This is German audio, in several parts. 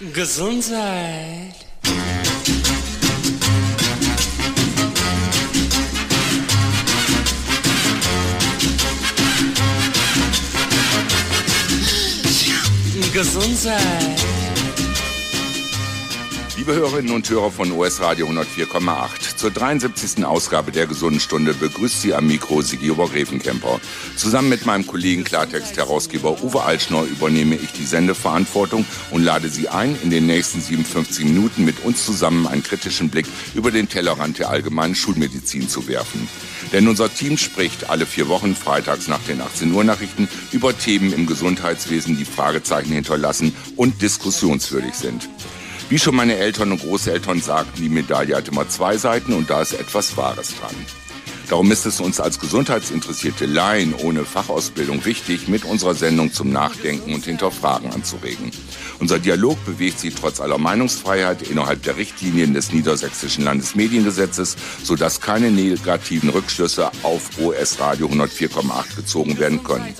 Gesundheit. Gesundheit. Liebe Hörerinnen und Hörer von OS Radio 104,8, zur 73. Ausgabe der Gesunden Stunde begrüßt Sie am Mikro Sigi Obergräfenkemper. Zusammen mit meinem Kollegen Klartext-Herausgeber Uwe Altschnor übernehme ich die Sendeverantwortung und lade Sie ein, in den nächsten 57 Minuten mit uns zusammen einen kritischen Blick über den Tellerrand der allgemeinen Schulmedizin zu werfen. Denn unser Team spricht alle vier Wochen freitags nach den 18 Uhr Nachrichten über Themen im Gesundheitswesen, die Fragezeichen hinterlassen und diskussionswürdig sind. Wie schon meine Eltern und Großeltern sagten, die Medaille hat immer zwei Seiten und da ist etwas Wahres dran. Darum ist es uns als gesundheitsinteressierte Laien ohne Fachausbildung wichtig, mit unserer Sendung zum Nachdenken und Hinterfragen anzuregen. Unser Dialog bewegt sich trotz aller Meinungsfreiheit innerhalb der Richtlinien des Niedersächsischen Landesmediengesetzes, sodass keine negativen Rückschlüsse auf OS Radio 104,8 gezogen werden können.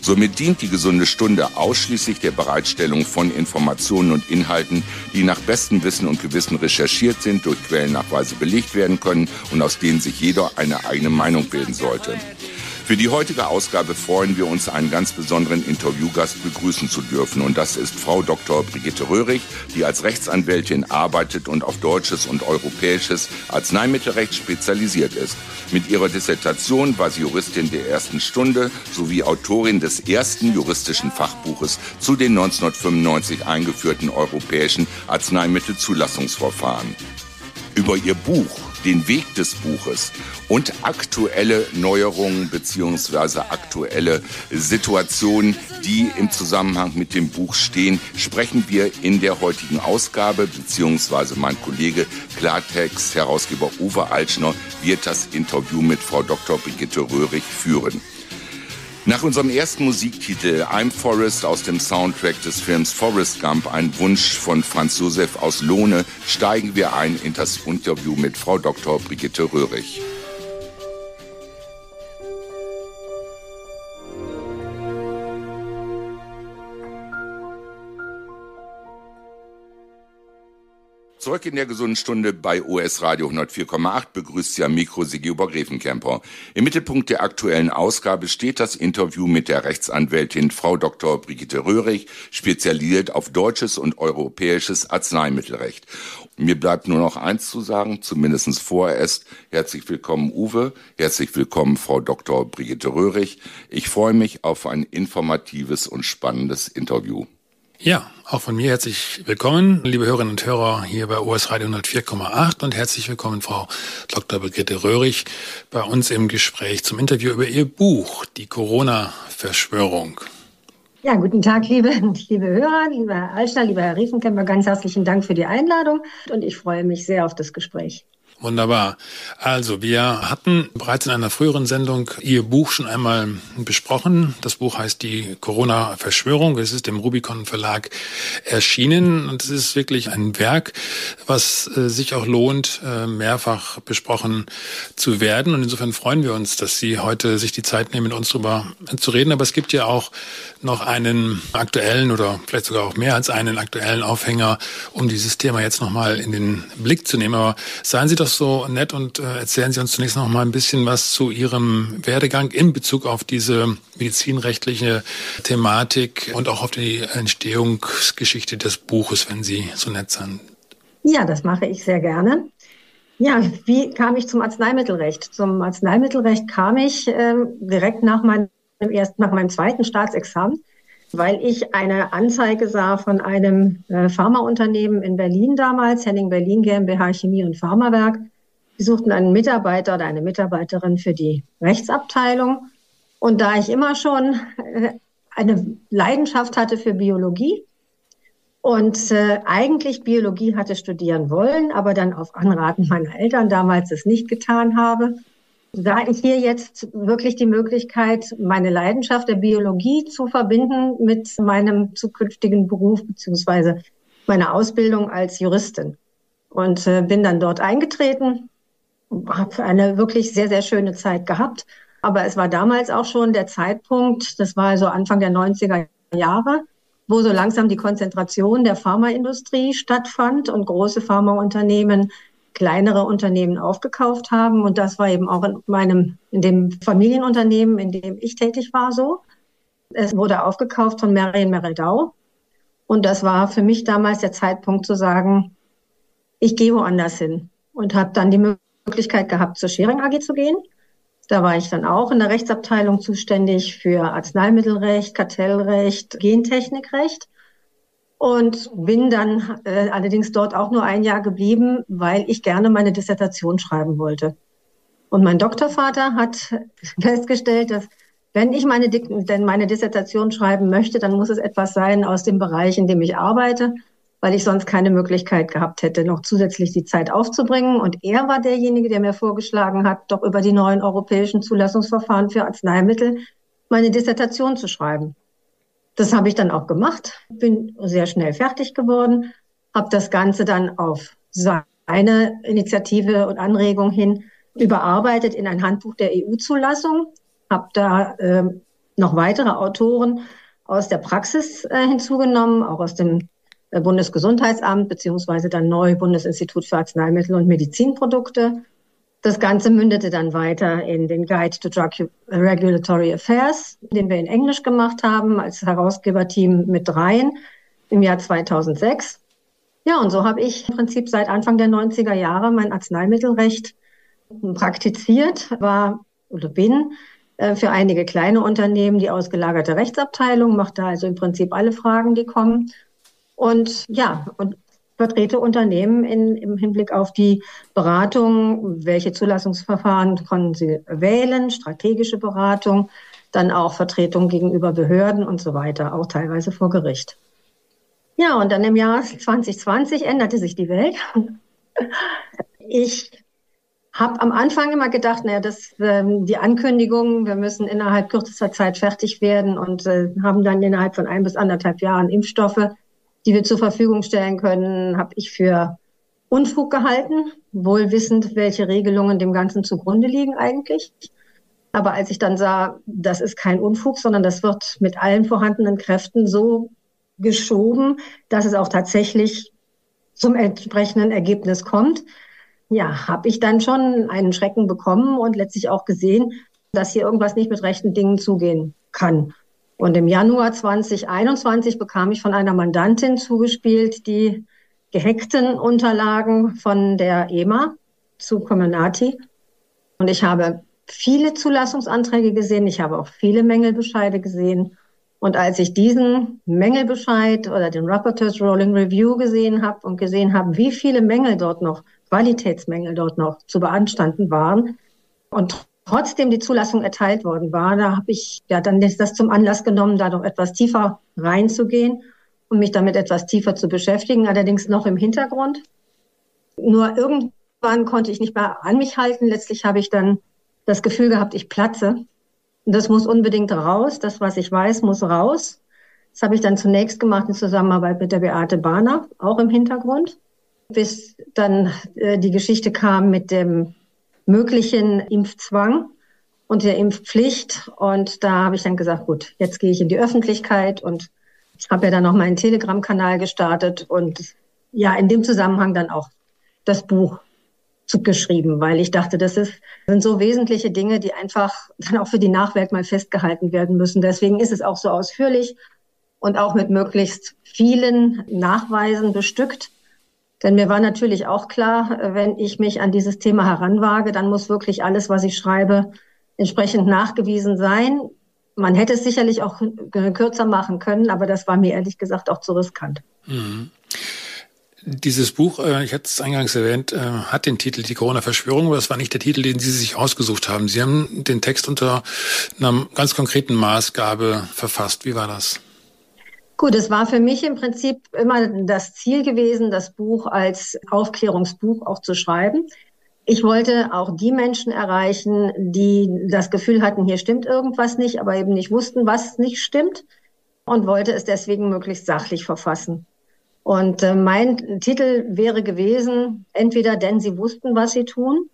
Somit dient die gesunde Stunde ausschließlich der Bereitstellung von Informationen und Inhalten, die nach bestem Wissen und Gewissen recherchiert sind, durch Quellennachweise belegt werden können und aus denen sich jeder eine eigene Meinung bilden sollte. Für die heutige Ausgabe freuen wir uns, einen ganz besonderen Interviewgast begrüßen zu dürfen. Und das ist Frau Dr. Brigitte Röhrig, die als Rechtsanwältin arbeitet und auf deutsches und europäisches Arzneimittelrecht spezialisiert ist. Mit ihrer Dissertation war sie Juristin der ersten Stunde sowie Autorin des ersten juristischen Fachbuches zu den 1995 eingeführten europäischen Arzneimittelzulassungsverfahren. Über ihr Buch den Weg des Buches und aktuelle Neuerungen beziehungsweise aktuelle Situationen, die im Zusammenhang mit dem Buch stehen, sprechen wir in der heutigen Ausgabe beziehungsweise mein Kollege Klartext Herausgeber Uwe Altschner wird das Interview mit Frau Dr. Brigitte Röhrig führen. Nach unserem ersten Musiktitel I'm Forrest aus dem Soundtrack des Films Forrest Gump, ein Wunsch von Franz Josef aus Lohne, steigen wir ein in das Interview mit Frau Dr. Brigitte Röhrig. Zurück in der gesunden Stunde bei OS Radio 104,8 begrüßt Sie am Mikro Sigi Obergräfenkemper. Im Mittelpunkt der aktuellen Ausgabe steht das Interview mit der Rechtsanwältin Frau Dr. Brigitte Röhrig, spezialisiert auf deutsches und europäisches Arzneimittelrecht. Mir bleibt nur noch eins zu sagen, zumindest vorerst. Herzlich willkommen, Uwe. Herzlich willkommen, Frau Dr. Brigitte Röhrig. Ich freue mich auf ein informatives und spannendes Interview. Ja, auch von mir herzlich willkommen, liebe Hörerinnen und Hörer hier bei OS Radio 104,8 und herzlich willkommen Frau Dr. Brigitte Röhrig bei uns im Gespräch zum Interview über Ihr Buch, die Corona-Verschwörung. Ja, guten Tag, liebe, liebe Hörer, lieber Herr Altschner, lieber Herr Riesenkemper, ganz herzlichen Dank für die Einladung und ich freue mich sehr auf das Gespräch. Wunderbar. Also, wir hatten bereits in einer früheren Sendung Ihr Buch schon einmal besprochen. Das Buch heißt Die Corona-Verschwörung. Es ist im Rubicon Verlag erschienen und es ist wirklich ein Werk, was äh, sich auch lohnt, äh, mehrfach besprochen zu werden. Und insofern freuen wir uns, dass Sie heute sich die Zeit nehmen, mit uns darüber zu reden. Aber es gibt ja auch noch einen aktuellen oder vielleicht sogar auch mehr als einen aktuellen Aufhänger, um dieses Thema jetzt nochmal in den Blick zu nehmen. Aber seien Sie doch so nett und äh, erzählen Sie uns zunächst noch mal ein bisschen was zu Ihrem Werdegang in Bezug auf diese medizinrechtliche Thematik und auch auf die Entstehungsgeschichte des Buches, wenn Sie so nett sind. Ja, das mache ich sehr gerne. Ja, wie kam ich zum Arzneimittelrecht? Zum Arzneimittelrecht kam ich äh, direkt nach meinem erst nach meinem zweiten Staatsexamen weil ich eine Anzeige sah von einem äh, Pharmaunternehmen in Berlin damals, Henning Berlin GmbH Chemie und Pharmawerk. Die suchten einen Mitarbeiter oder eine Mitarbeiterin für die Rechtsabteilung. Und da ich immer schon äh, eine Leidenschaft hatte für Biologie und äh, eigentlich Biologie hatte studieren wollen, aber dann auf Anraten meiner Eltern damals es nicht getan habe, da ich hier jetzt wirklich die Möglichkeit, meine Leidenschaft der Biologie zu verbinden mit meinem zukünftigen Beruf beziehungsweise meiner Ausbildung als Juristin. Und äh, bin dann dort eingetreten, habe eine wirklich sehr, sehr schöne Zeit gehabt. Aber es war damals auch schon der Zeitpunkt, das war also Anfang der 90er Jahre, wo so langsam die Konzentration der Pharmaindustrie stattfand und große Pharmaunternehmen kleinere Unternehmen aufgekauft haben. Und das war eben auch in meinem, in dem Familienunternehmen, in dem ich tätig war, so. Es wurde aufgekauft von Marion Meredau. Und das war für mich damals der Zeitpunkt zu sagen, ich gehe woanders hin und habe dann die Möglichkeit gehabt, zur Schering AG zu gehen. Da war ich dann auch in der Rechtsabteilung zuständig für Arzneimittelrecht, Kartellrecht, Gentechnikrecht und bin dann äh, allerdings dort auch nur ein Jahr geblieben, weil ich gerne meine Dissertation schreiben wollte. Und mein Doktorvater hat festgestellt, dass wenn ich meine, denn meine Dissertation schreiben möchte, dann muss es etwas sein aus dem Bereich, in dem ich arbeite, weil ich sonst keine Möglichkeit gehabt hätte, noch zusätzlich die Zeit aufzubringen. Und er war derjenige, der mir vorgeschlagen hat, doch über die neuen europäischen Zulassungsverfahren für Arzneimittel meine Dissertation zu schreiben. Das habe ich dann auch gemacht, bin sehr schnell fertig geworden, habe das Ganze dann auf seine Initiative und Anregung hin überarbeitet in ein Handbuch der EU-Zulassung, habe da äh, noch weitere Autoren aus der Praxis äh, hinzugenommen, auch aus dem äh, Bundesgesundheitsamt beziehungsweise dann neu Bundesinstitut für Arzneimittel und Medizinprodukte das Ganze mündete dann weiter in den Guide to Drug Regulatory Affairs, den wir in Englisch gemacht haben als Herausgeberteam mit dreien im Jahr 2006. Ja, und so habe ich im Prinzip seit Anfang der 90er Jahre mein Arzneimittelrecht praktiziert, war oder bin äh, für einige kleine Unternehmen die ausgelagerte Rechtsabteilung, macht da also im Prinzip alle Fragen, die kommen. Und ja, und vertrete Unternehmen in, im Hinblick auf die Beratung, welche Zulassungsverfahren können sie wählen, strategische Beratung, dann auch Vertretung gegenüber Behörden und so weiter, auch teilweise vor Gericht. Ja, und dann im Jahr 2020 änderte sich die Welt. Ich habe am Anfang immer gedacht, naja, das ähm, die Ankündigung, wir müssen innerhalb kürzester Zeit fertig werden und äh, haben dann innerhalb von ein bis anderthalb Jahren Impfstoffe die wir zur Verfügung stellen können, habe ich für Unfug gehalten, wohl wissend, welche Regelungen dem Ganzen zugrunde liegen eigentlich. Aber als ich dann sah, das ist kein Unfug, sondern das wird mit allen vorhandenen Kräften so geschoben, dass es auch tatsächlich zum entsprechenden Ergebnis kommt, ja, habe ich dann schon einen Schrecken bekommen und letztlich auch gesehen, dass hier irgendwas nicht mit rechten Dingen zugehen kann. Und im Januar 2021 bekam ich von einer Mandantin zugespielt die gehackten Unterlagen von der EMA zu Comirnaty. Und ich habe viele Zulassungsanträge gesehen. Ich habe auch viele Mängelbescheide gesehen. Und als ich diesen Mängelbescheid oder den Rapporteurs Rolling Review gesehen habe und gesehen habe, wie viele Mängel dort noch, Qualitätsmängel dort noch zu beanstanden waren und trotzdem die Zulassung erteilt worden war, da habe ich ja dann das zum Anlass genommen, da noch etwas tiefer reinzugehen und mich damit etwas tiefer zu beschäftigen, allerdings noch im Hintergrund. Nur irgendwann konnte ich nicht mehr an mich halten. Letztlich habe ich dann das Gefühl gehabt, ich platze. Das muss unbedingt raus. Das, was ich weiß, muss raus. Das habe ich dann zunächst gemacht in Zusammenarbeit mit der Beate Bahner, auch im Hintergrund, bis dann äh, die Geschichte kam mit dem möglichen Impfzwang und der Impfpflicht. Und da habe ich dann gesagt, gut, jetzt gehe ich in die Öffentlichkeit und habe ja dann noch meinen Telegram-Kanal gestartet und ja, in dem Zusammenhang dann auch das Buch geschrieben, weil ich dachte, das ist, sind so wesentliche Dinge, die einfach dann auch für die Nachwelt mal festgehalten werden müssen. Deswegen ist es auch so ausführlich und auch mit möglichst vielen Nachweisen bestückt, denn mir war natürlich auch klar, wenn ich mich an dieses Thema heranwage, dann muss wirklich alles, was ich schreibe, entsprechend nachgewiesen sein. Man hätte es sicherlich auch kürzer machen können, aber das war mir ehrlich gesagt auch zu riskant. Mhm. Dieses Buch, äh, ich hatte es eingangs erwähnt, äh, hat den Titel Die Corona-Verschwörung, aber das war nicht der Titel, den Sie sich ausgesucht haben. Sie haben den Text unter einer ganz konkreten Maßgabe verfasst. Wie war das? Gut, es war für mich im Prinzip immer das Ziel gewesen, das Buch als Aufklärungsbuch auch zu schreiben. Ich wollte auch die Menschen erreichen, die das Gefühl hatten, hier stimmt irgendwas nicht, aber eben nicht wussten, was nicht stimmt und wollte es deswegen möglichst sachlich verfassen. Und äh, mein Titel wäre gewesen, entweder denn sie wussten, was sie tun,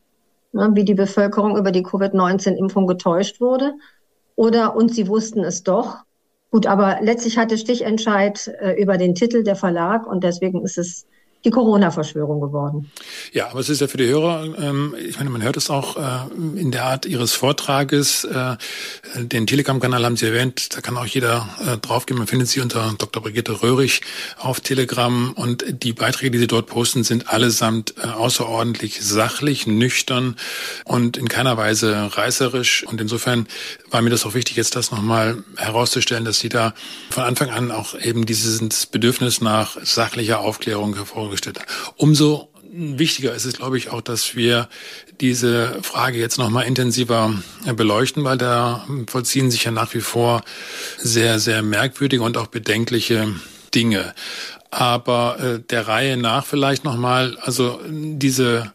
ne, wie die Bevölkerung über die Covid-19-Impfung getäuscht wurde, oder und sie wussten es doch, Gut, aber letztlich hatte Stichentscheid äh, über den Titel der Verlag und deswegen ist es die Corona-Verschwörung geworden. Ja, aber es ist ja für die Hörer, ähm, ich meine, man hört es auch äh, in der Art Ihres Vortrages. Äh, den Telegram-Kanal haben Sie erwähnt, da kann auch jeder äh, draufgehen. Man findet Sie unter Dr. Brigitte Röhrig auf Telegram und die Beiträge, die Sie dort posten, sind allesamt äh, außerordentlich sachlich, nüchtern und in keiner Weise reißerisch. Und insofern war mir das auch wichtig, jetzt das nochmal herauszustellen, dass Sie da von Anfang an auch eben dieses Bedürfnis nach sachlicher Aufklärung hervorgehoben vorgestellt Umso wichtiger ist es, glaube ich, auch, dass wir diese Frage jetzt noch mal intensiver beleuchten, weil da vollziehen sich ja nach wie vor sehr, sehr merkwürdige und auch bedenkliche Dinge. Aber äh, der Reihe nach vielleicht noch mal, also diese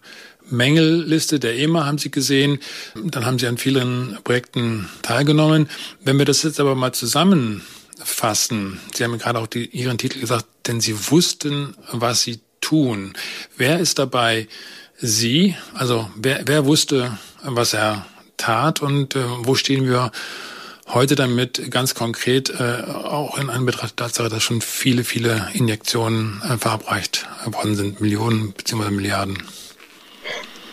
Mängelliste der EMA haben Sie gesehen, dann haben Sie an vielen Projekten teilgenommen. Wenn wir das jetzt aber mal zusammenfassen, Sie haben gerade auch die, Ihren Titel gesagt, denn Sie wussten, was Sie tun. Wer ist dabei Sie? Also wer, wer wusste, was er tat und äh, wo stehen wir heute damit ganz konkret äh, auch in Anbetracht der Tatsache, dass schon viele, viele Injektionen äh, verabreicht worden sind, Millionen bzw. Milliarden?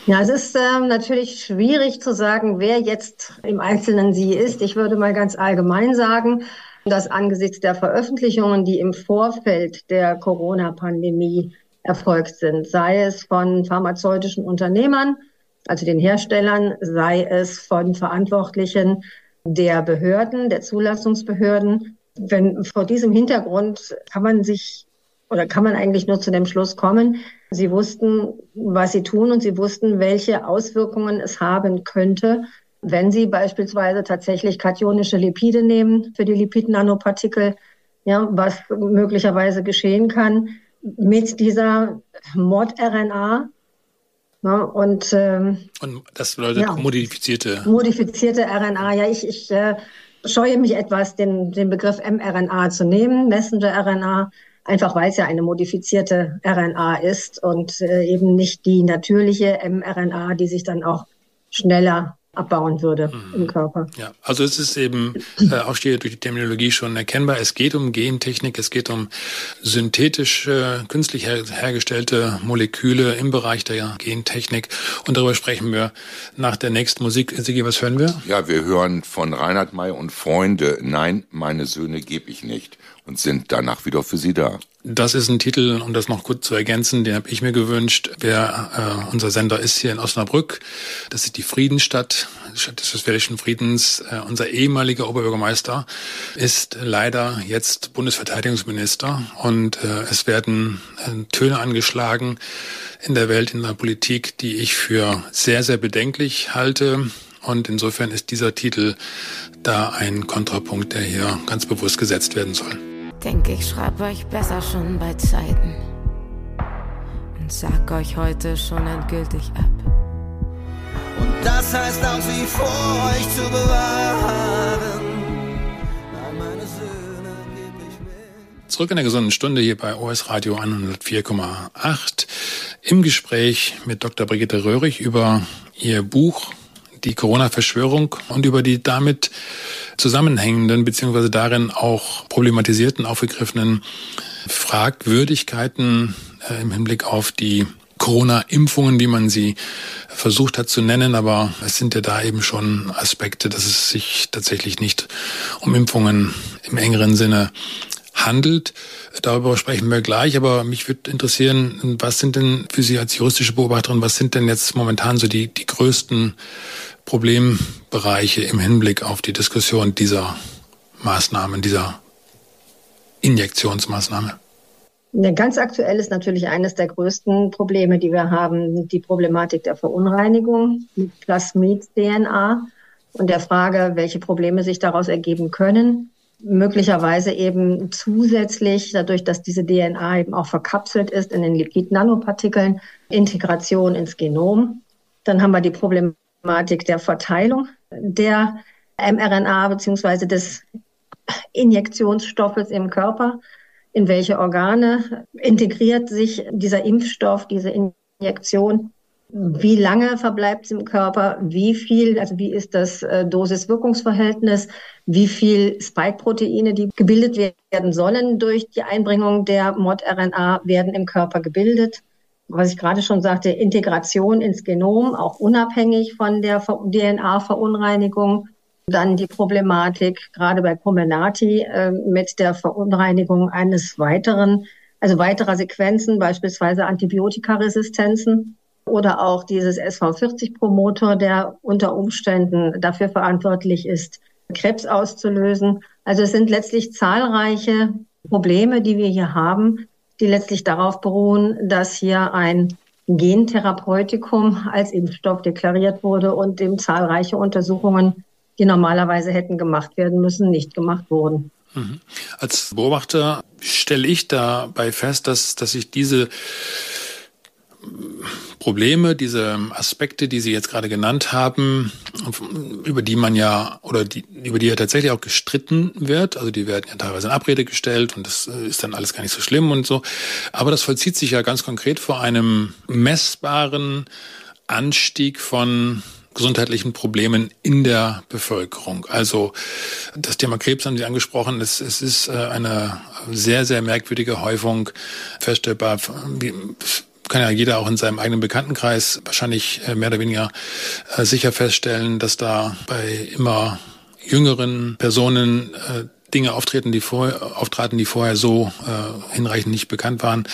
Ja, es ist ähm, natürlich schwierig zu sagen, wer jetzt im Einzelnen sie ist. Ich würde mal ganz allgemein sagen, dass angesichts der Veröffentlichungen, die im Vorfeld der Corona-Pandemie erfolgt sind, sei es von pharmazeutischen Unternehmern, also den Herstellern, sei es von Verantwortlichen der Behörden, der Zulassungsbehörden. Wenn vor diesem Hintergrund kann man sich oder kann man eigentlich nur zu dem Schluss kommen, sie wussten, was sie tun und sie wussten, welche Auswirkungen es haben könnte, wenn sie beispielsweise tatsächlich kationische Lipide nehmen für die Lipid-Nanopartikel, ja, was möglicherweise geschehen kann, mit dieser Mod-RNA. Ne, und, ähm, und das bedeutet ja, modifizierte. Modifizierte RNA. Ja, ich, ich äh, scheue mich etwas, den, den Begriff mRNA zu nehmen, Messenger-RNA, einfach weil es ja eine modifizierte RNA ist und äh, eben nicht die natürliche mRNA, die sich dann auch schneller abbauen würde mhm. im Körper. Ja, also es ist eben äh, auch hier durch die Terminologie schon erkennbar. Es geht um Gentechnik, es geht um synthetische, künstlich her hergestellte Moleküle im Bereich der Gentechnik. Und darüber sprechen wir nach der nächsten Musik. Sigi, was hören wir? Ja, wir hören von Reinhard May und Freunde. Nein, meine Söhne gebe ich nicht und sind danach wieder für Sie da. Das ist ein Titel, um das noch kurz zu ergänzen, den habe ich mir gewünscht. Wer äh, unser Sender ist hier in Osnabrück, das ist die Friedensstadt, Stadt des Westfälischen Friedens. Äh, unser ehemaliger Oberbürgermeister ist leider jetzt Bundesverteidigungsminister und äh, es werden äh, Töne angeschlagen in der Welt, in der Politik, die ich für sehr, sehr bedenklich halte. Und insofern ist dieser Titel da ein Kontrapunkt, der hier ganz bewusst gesetzt werden soll. Denke ich schreibe euch besser schon bei Zeiten und sag euch heute schon endgültig ab. Und das heißt auch sie vor euch zu bewahren. Nein, meine Söhne geb ich mit. Zurück in der gesunden Stunde hier bei OS Radio 104,8 im Gespräch mit Dr. Brigitte Röhrig über ihr Buch die Corona-Verschwörung und über die damit zusammenhängenden beziehungsweise darin auch problematisierten, aufgegriffenen Fragwürdigkeiten äh, im Hinblick auf die Corona-Impfungen, wie man sie versucht hat zu nennen, aber es sind ja da eben schon Aspekte, dass es sich tatsächlich nicht um Impfungen im engeren Sinne handelt. Darüber sprechen wir gleich, aber mich würde interessieren, was sind denn für Sie als juristische Beobachterin, was sind denn jetzt momentan so die, die größten Problembereiche im Hinblick auf die Diskussion dieser Maßnahmen, dieser Injektionsmaßnahme? Ja, ganz aktuell ist natürlich eines der größten Probleme, die wir haben, die Problematik der Verunreinigung mit Plasmid-DNA und der Frage, welche Probleme sich daraus ergeben können. Möglicherweise eben zusätzlich, dadurch, dass diese DNA eben auch verkapselt ist in den Lipid-Nanopartikeln, Integration ins Genom. Dann haben wir die Problematik Problematik der Verteilung der mRNA beziehungsweise des Injektionsstoffes im Körper. In welche Organe integriert sich dieser Impfstoff, diese Injektion? wie lange verbleibt es im Körper, wie viel, also wie ist das äh, Dosis-Wirkungsverhältnis, wie viel Spike-Proteine, die gebildet werden sollen durch die Einbringung der Mod-RNA, werden im Körper gebildet. Was ich gerade schon sagte, Integration ins Genom, auch unabhängig von der DNA-Verunreinigung. Dann die Problematik, gerade bei Comenati, äh, mit der Verunreinigung eines weiteren, also weiterer Sequenzen, beispielsweise Antibiotikaresistenzen oder auch dieses SV40-Promoter, der unter Umständen dafür verantwortlich ist, Krebs auszulösen. Also es sind letztlich zahlreiche Probleme, die wir hier haben, die letztlich darauf beruhen, dass hier ein Gentherapeutikum als Impfstoff deklariert wurde und dem zahlreiche Untersuchungen, die normalerweise hätten gemacht werden müssen, nicht gemacht wurden. Mhm. Als Beobachter stelle ich dabei fest, dass, dass sich diese Probleme, diese Aspekte, die Sie jetzt gerade genannt haben, über die man ja oder die, über die ja tatsächlich auch gestritten wird, also die werden ja teilweise in Abrede gestellt und das äh, ist dann alles gar nicht so schlimm und so. Aber das vollzieht sich ja ganz konkret vor einem messbaren Anstieg von gesundheitlichen Problemen in der Bevölkerung. Also das Thema Krebs haben Sie angesprochen. Es, es ist äh, eine sehr, sehr merkwürdige Häufung feststellbar kann ja jeder auch in seinem eigenen Bekanntenkreis wahrscheinlich äh, mehr oder weniger äh, sicher feststellen, dass da bei immer jüngeren Personen äh, Dinge auftreten, die vor, auftraten, die vorher so hinreichend nicht bekannt waren.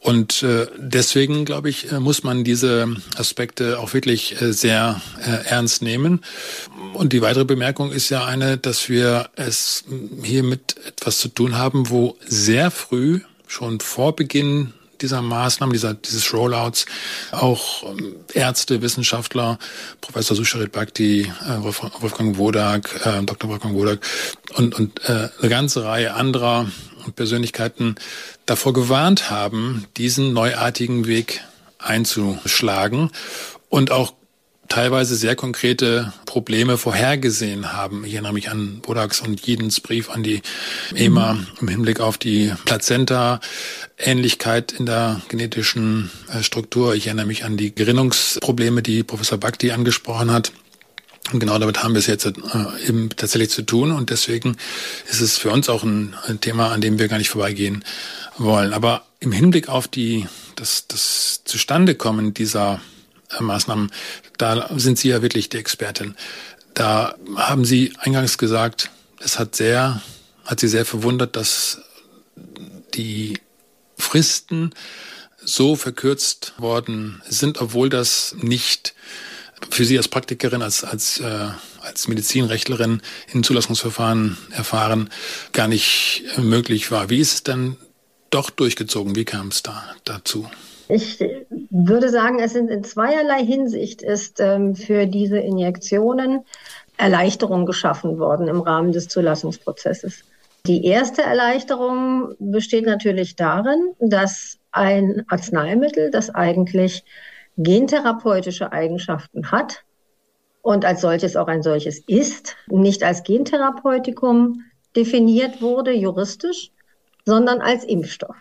Und deswegen, glaube ich, muss man diese Aspekte auch wirklich sehr ernst nehmen. Und die weitere Bemerkung ist ja eine, dass wir es hier mit etwas zu tun haben, wo sehr früh, schon vor Beginn dieser Maßnahmen, dieser, dieses Rollouts auch ähm, Ärzte, Wissenschaftler, Professor Susharit Bhakti, äh, Wolfgang Wodak, äh, Dr. Wolfgang Wodak und, und äh, eine ganze Reihe anderer Persönlichkeiten davor gewarnt haben, diesen neuartigen Weg einzuschlagen und auch teilweise sehr konkrete Probleme vorhergesehen haben. Ich erinnere mich an Bodaks und Jedens Brief an die EMA im Hinblick auf die Plazenta-Ähnlichkeit in der genetischen äh, Struktur. Ich erinnere mich an die Gerinnungsprobleme, die Professor Bhakti angesprochen hat. Und genau damit haben wir es jetzt äh, eben tatsächlich zu tun. Und deswegen ist es für uns auch ein, ein Thema, an dem wir gar nicht vorbeigehen wollen. Aber im Hinblick auf die, das, das Zustandekommen dieser Maßnahmen, da sind Sie ja wirklich die Expertin. Da haben Sie eingangs gesagt, es hat sehr, hat Sie sehr verwundert, dass die Fristen so verkürzt worden sind, obwohl das nicht für Sie als Praktikerin, als, als, äh, als Medizinrechtlerin in Zulassungsverfahren erfahren, gar nicht möglich war. Wie ist es denn doch durchgezogen? Wie kam es da dazu? Ich würde sagen, es sind in zweierlei Hinsicht ist ähm, für diese Injektionen Erleichterung geschaffen worden im Rahmen des Zulassungsprozesses. Die erste Erleichterung besteht natürlich darin, dass ein Arzneimittel, das eigentlich gentherapeutische Eigenschaften hat und als solches auch ein solches ist, nicht als Gentherapeutikum definiert wurde juristisch, sondern als Impfstoff.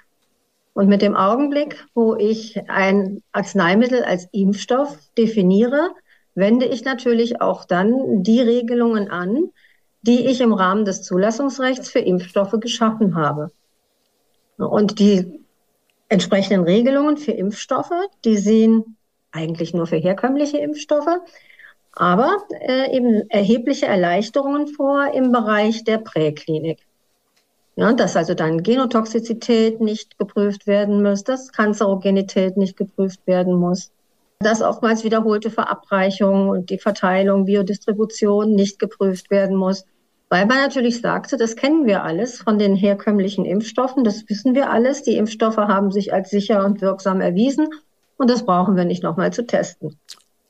Und mit dem Augenblick, wo ich ein Arzneimittel als Impfstoff definiere, wende ich natürlich auch dann die Regelungen an, die ich im Rahmen des Zulassungsrechts für Impfstoffe geschaffen habe. Und die entsprechenden Regelungen für Impfstoffe, die sehen eigentlich nur für herkömmliche Impfstoffe, aber äh, eben erhebliche Erleichterungen vor im Bereich der Präklinik. Ja, dass also dann Genotoxizität nicht geprüft werden muss, dass Kanzerogenität nicht geprüft werden muss, dass oftmals wiederholte Verabreichung und die Verteilung, Biodistribution nicht geprüft werden muss. Weil man natürlich sagte, das kennen wir alles von den herkömmlichen Impfstoffen, das wissen wir alles. Die Impfstoffe haben sich als sicher und wirksam erwiesen und das brauchen wir nicht nochmal zu testen.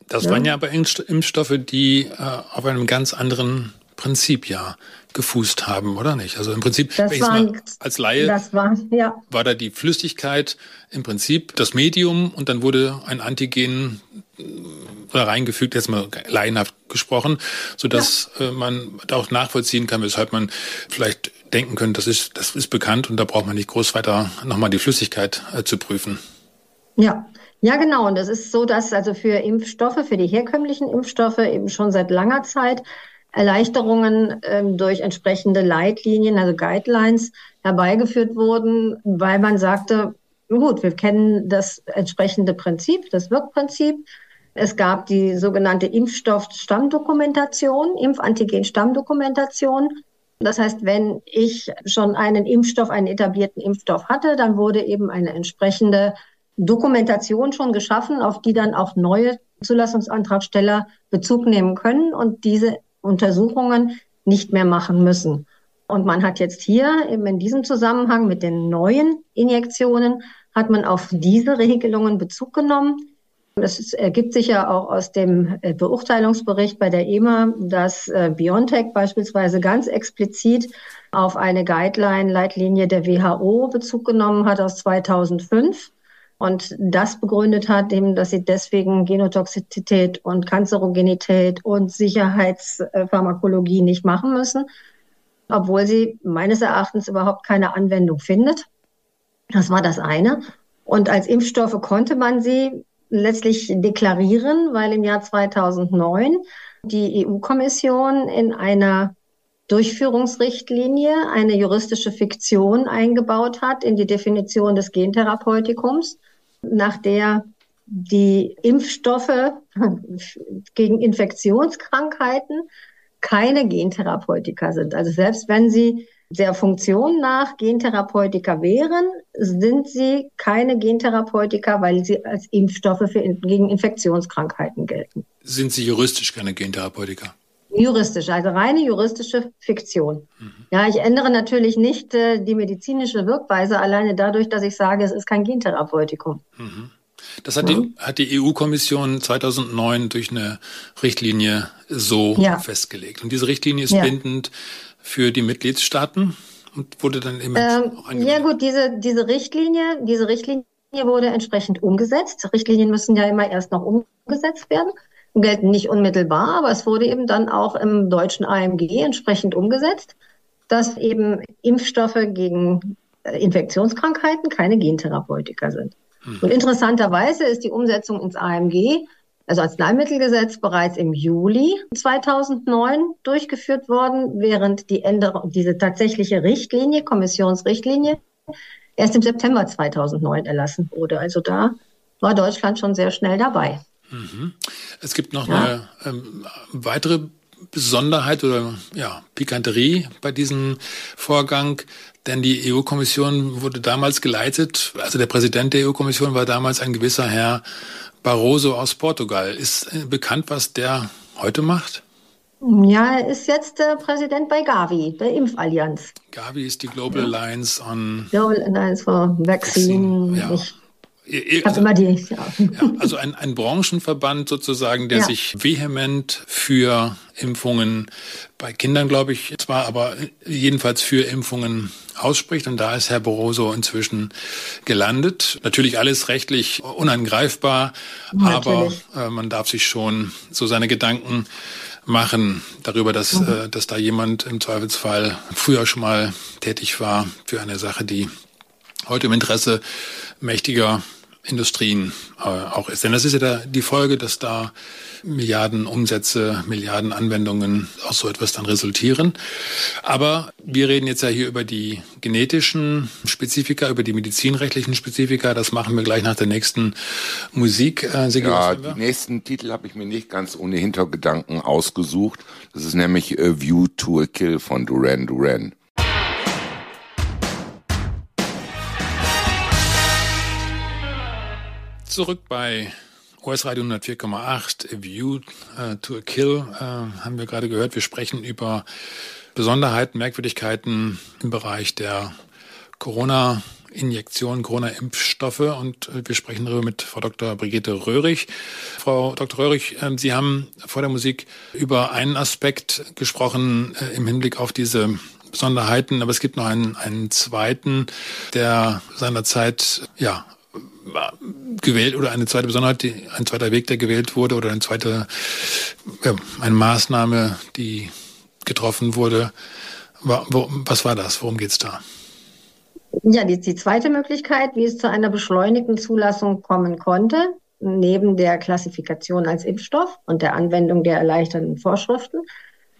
Das ja. waren ja aber Impfstoffe, die äh, auf einem ganz anderen Prinzip ja gefußt haben, oder nicht? Also im Prinzip, das war, als Laie das war, ja. war da die Flüssigkeit im Prinzip das Medium und dann wurde ein Antigen äh, reingefügt, jetzt mal laienhaft gesprochen, so dass ja. äh, man da auch nachvollziehen kann, weshalb man vielleicht denken könnte, das ist, das ist bekannt und da braucht man nicht groß weiter nochmal die Flüssigkeit äh, zu prüfen. Ja, ja, genau. Und es ist so, dass also für Impfstoffe, für die herkömmlichen Impfstoffe eben schon seit langer Zeit Erleichterungen ähm, durch entsprechende Leitlinien, also Guidelines, herbeigeführt wurden, weil man sagte, gut, wir kennen das entsprechende Prinzip, das Wirkprinzip. Es gab die sogenannte Impfstoff-Stammdokumentation, Impfantigen-Stammdokumentation. Das heißt, wenn ich schon einen Impfstoff, einen etablierten Impfstoff hatte, dann wurde eben eine entsprechende Dokumentation schon geschaffen, auf die dann auch neue Zulassungsantragsteller Bezug nehmen können und diese Untersuchungen nicht mehr machen müssen. Und man hat jetzt hier eben in diesem Zusammenhang mit den neuen Injektionen, hat man auf diese Regelungen Bezug genommen. Das ergibt sich ja auch aus dem äh, Beurteilungsbericht bei der EMA, dass äh, BioNTech beispielsweise ganz explizit auf eine Guideline-Leitlinie der WHO Bezug genommen hat aus 2005 und das begründet hat, eben, dass sie deswegen Genotoxizität und Kanzerogenität und Sicherheitspharmakologie nicht machen müssen, obwohl sie meines Erachtens überhaupt keine Anwendung findet. Das war das eine. Und als Impfstoffe konnte man sie letztlich deklarieren, weil im Jahr 2009 die EU-Kommission in einer Durchführungsrichtlinie eine juristische Fiktion eingebaut hat in die Definition des Gentherapeutikums nach der die Impfstoffe gegen Infektionskrankheiten keine Gentherapeutika sind. Also selbst wenn sie der Funktion nach Gentherapeutika wären, sind sie keine Gentherapeutika, weil sie als Impfstoffe für, gegen Infektionskrankheiten gelten. Sind sie juristisch keine Gentherapeutika? Juristisch, also reine juristische Fiktion. Mhm. Ja, ich ändere natürlich nicht äh, die medizinische Wirkweise alleine dadurch, dass ich sage, es ist kein Gentherapeutikum. Mhm. Das hat, mhm. die, hat die EU-Kommission 2009 durch eine Richtlinie so ja. festgelegt. Und diese Richtlinie ist ja. bindend für die Mitgliedstaaten und wurde dann eben ähm, Ja gut, diese, diese Richtlinie, diese Richtlinie wurde entsprechend umgesetzt. Richtlinien müssen ja immer erst noch umgesetzt werden gelten nicht unmittelbar, aber es wurde eben dann auch im deutschen AMG entsprechend umgesetzt, dass eben Impfstoffe gegen äh, Infektionskrankheiten keine Gentherapeutika sind. Hm. Und interessanterweise ist die Umsetzung ins AMG, also Arzneimittelgesetz, bereits im Juli 2009 durchgeführt worden, während die Änderung, diese tatsächliche Richtlinie, Kommissionsrichtlinie, erst im September 2009 erlassen wurde. Also da war Deutschland schon sehr schnell dabei. Mhm. Es gibt noch ja. eine ähm, weitere Besonderheit oder ja, Pikanterie bei diesem Vorgang, denn die EU-Kommission wurde damals geleitet, also der Präsident der EU-Kommission war damals ein gewisser Herr Barroso aus Portugal. Ist äh, bekannt, was der heute macht? Ja, er ist jetzt äh, Präsident bei Gavi, der Impfallianz. Gavi ist die Global Alliance on Global Alliance for Vaccine. Vaccine ja. Ich habe immer die. Ja. Ja, also ein, ein Branchenverband sozusagen, der ja. sich vehement für Impfungen bei Kindern, glaube ich, zwar, aber jedenfalls für Impfungen ausspricht. Und da ist Herr Barroso inzwischen gelandet. Natürlich alles rechtlich unangreifbar, Natürlich. aber äh, man darf sich schon so seine Gedanken machen darüber, dass, mhm. äh, dass da jemand im Zweifelsfall früher schon mal tätig war für eine Sache, die heute im Interesse mächtiger Industrien äh, auch ist. Denn das ist ja da die Folge, dass da Milliarden Umsätze, Milliarden Anwendungen aus so etwas dann resultieren. Aber wir reden jetzt ja hier über die genetischen Spezifika, über die medizinrechtlichen Spezifika. Das machen wir gleich nach der nächsten Musik. Äh, ja, die nächsten Titel habe ich mir nicht ganz ohne Hintergedanken ausgesucht. Das ist nämlich A View to a Kill von Duran Duran. Zurück bei OS Radio 104,8, A View uh, to a Kill, uh, haben wir gerade gehört. Wir sprechen über Besonderheiten, Merkwürdigkeiten im Bereich der Corona- Injektionen, Corona-Impfstoffe und äh, wir sprechen darüber mit Frau Dr. Brigitte Röhrig. Frau Dr. Röhrig, Sie haben vor der Musik über einen Aspekt gesprochen im Hinblick auf diese Besonderheiten, aber es gibt noch einen, einen zweiten, der seinerzeit ja gewählt oder eine zweite Besonderheit, die, ein zweiter Weg, der gewählt wurde oder eine zweite ja, eine Maßnahme, die getroffen wurde. War, wo, was war das? Worum geht's da? Ja, die, die zweite Möglichkeit, wie es zu einer beschleunigten Zulassung kommen konnte, neben der Klassifikation als Impfstoff und der Anwendung der erleichternden Vorschriften,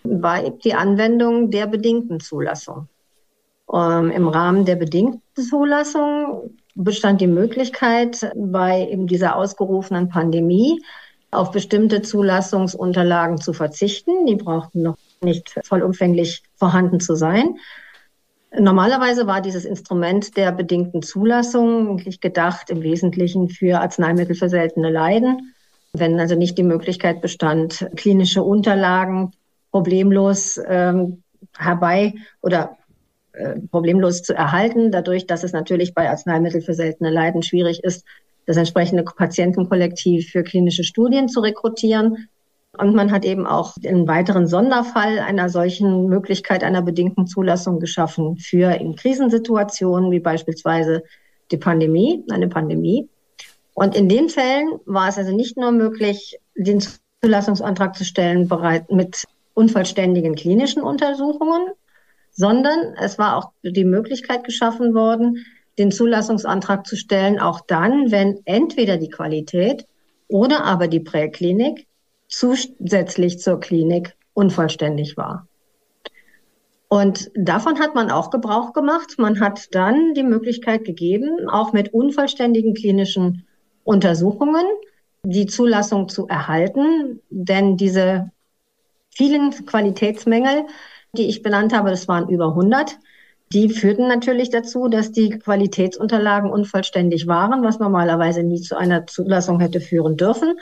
war die Anwendung der bedingten Zulassung. Ähm, Im Rahmen der bedingten Zulassung bestand die Möglichkeit, bei eben dieser ausgerufenen Pandemie auf bestimmte Zulassungsunterlagen zu verzichten. Die brauchten noch nicht vollumfänglich vorhanden zu sein. Normalerweise war dieses Instrument der bedingten Zulassung gedacht im Wesentlichen für Arzneimittel für seltene Leiden. Wenn also nicht die Möglichkeit bestand, klinische Unterlagen problemlos ähm, herbei oder äh, problemlos zu erhalten, dadurch, dass es natürlich bei Arzneimittel für seltene Leiden schwierig ist, das entsprechende Patientenkollektiv für klinische Studien zu rekrutieren. Und man hat eben auch einen weiteren Sonderfall einer solchen Möglichkeit einer bedingten Zulassung geschaffen für in Krisensituationen wie beispielsweise die Pandemie, eine Pandemie. Und in den Fällen war es also nicht nur möglich, den Zulassungsantrag zu stellen, bereit mit unvollständigen klinischen Untersuchungen, sondern es war auch die Möglichkeit geschaffen worden, den Zulassungsantrag zu stellen, auch dann, wenn entweder die Qualität oder aber die Präklinik zusätzlich zur Klinik unvollständig war. Und davon hat man auch Gebrauch gemacht. Man hat dann die Möglichkeit gegeben, auch mit unvollständigen klinischen Untersuchungen die Zulassung zu erhalten. Denn diese vielen Qualitätsmängel, die ich benannt habe, das waren über 100, die führten natürlich dazu, dass die Qualitätsunterlagen unvollständig waren, was normalerweise nie zu einer Zulassung hätte führen dürfen.